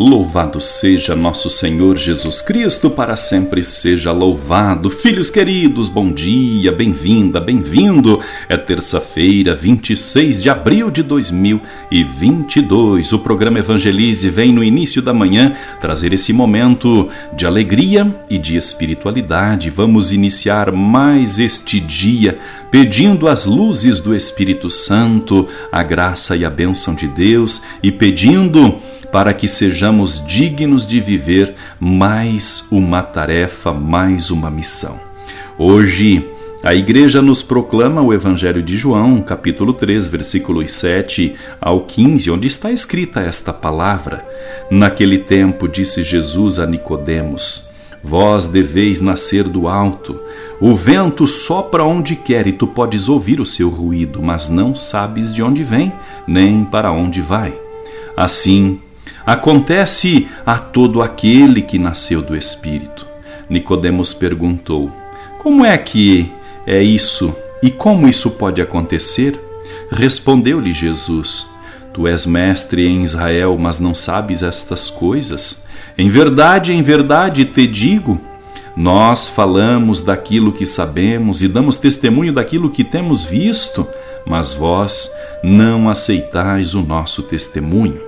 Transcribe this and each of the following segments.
Louvado seja nosso Senhor Jesus Cristo, para sempre seja louvado. Filhos queridos, bom dia, bem-vinda, bem-vindo. É terça-feira, 26 de abril de 2022. O programa Evangelize vem no início da manhã trazer esse momento de alegria e de espiritualidade. Vamos iniciar mais este dia pedindo as luzes do Espírito Santo, a graça e a bênção de Deus e pedindo para que sejamos dignos de viver mais uma tarefa, mais uma missão. Hoje, a igreja nos proclama o Evangelho de João, capítulo 3, versículos 7 ao 15, onde está escrita esta palavra: Naquele tempo disse Jesus a Nicodemos: Vós deveis nascer do alto. O vento sopra onde quer e tu podes ouvir o seu ruído, mas não sabes de onde vem, nem para onde vai. Assim, acontece a todo aquele que nasceu do Espírito. Nicodemos perguntou: Como é que é isso e como isso pode acontecer? Respondeu-lhe Jesus: Tu és mestre em Israel, mas não sabes estas coisas? Em verdade, em verdade te digo, nós falamos daquilo que sabemos e damos testemunho daquilo que temos visto, mas vós não aceitais o nosso testemunho.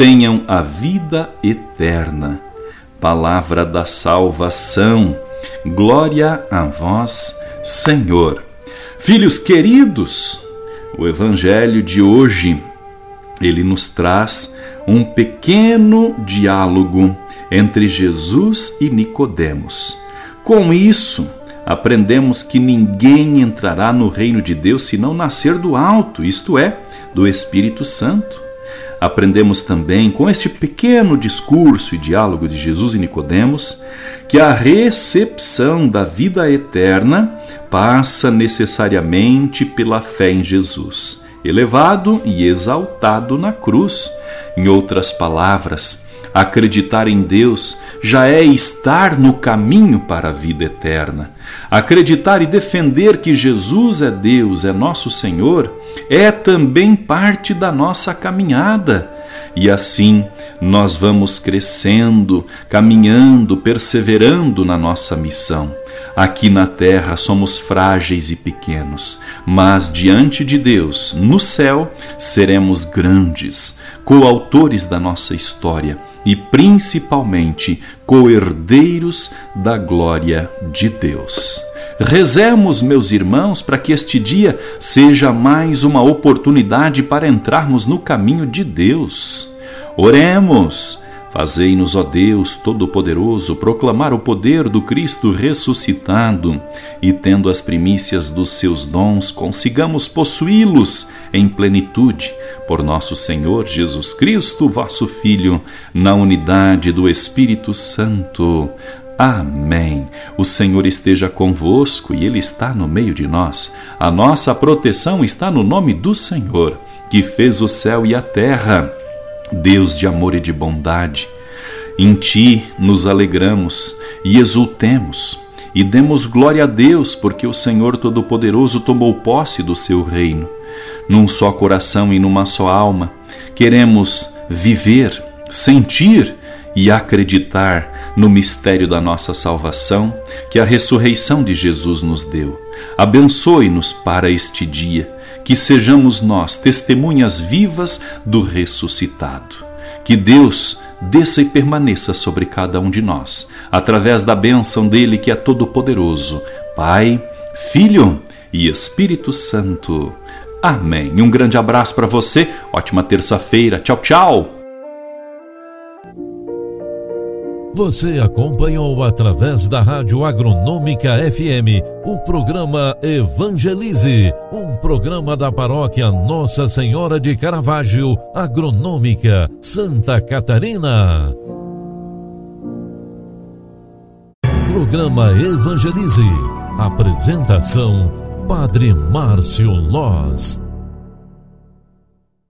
tenham a vida eterna. Palavra da salvação. Glória a vós, Senhor. Filhos queridos, o evangelho de hoje ele nos traz um pequeno diálogo entre Jesus e Nicodemos. Com isso, aprendemos que ninguém entrará no reino de Deus se não nascer do alto, isto é, do Espírito Santo. Aprendemos também com este pequeno discurso e diálogo de Jesus e Nicodemos que a recepção da vida eterna passa necessariamente pela fé em Jesus, elevado e exaltado na cruz. Em outras palavras, Acreditar em Deus já é estar no caminho para a vida eterna. Acreditar e defender que Jesus é Deus, é nosso Senhor, é também parte da nossa caminhada. E assim nós vamos crescendo, caminhando, perseverando na nossa missão. Aqui na terra somos frágeis e pequenos, mas diante de Deus, no céu, seremos grandes, coautores da nossa história e principalmente co-herdeiros da glória de Deus. Rezemos, meus irmãos, para que este dia seja mais uma oportunidade para entrarmos no caminho de Deus. Oremos Fazei-nos, ó Deus Todo-Poderoso, proclamar o poder do Cristo ressuscitado e, tendo as primícias dos seus dons, consigamos possuí-los em plenitude, por nosso Senhor Jesus Cristo, vosso Filho, na unidade do Espírito Santo. Amém. O Senhor esteja convosco e Ele está no meio de nós. A nossa proteção está no nome do Senhor, que fez o céu e a terra. Deus de amor e de bondade, em ti nos alegramos e exultemos e demos glória a Deus, porque o Senhor Todo-Poderoso tomou posse do seu reino. Num só coração e numa só alma, queremos viver, sentir e acreditar no mistério da nossa salvação que a ressurreição de Jesus nos deu. Abençoe-nos para este dia que sejamos nós testemunhas vivas do ressuscitado. Que Deus desça e permaneça sobre cada um de nós, através da bênção dele que é todo-poderoso, Pai, Filho e Espírito Santo. Amém. Um grande abraço para você, ótima terça-feira. Tchau, tchau. Você acompanhou através da Rádio Agronômica FM o programa Evangelize, um programa da paróquia Nossa Senhora de Caravaggio, Agronômica, Santa Catarina. Programa Evangelize. Apresentação: Padre Márcio Loz.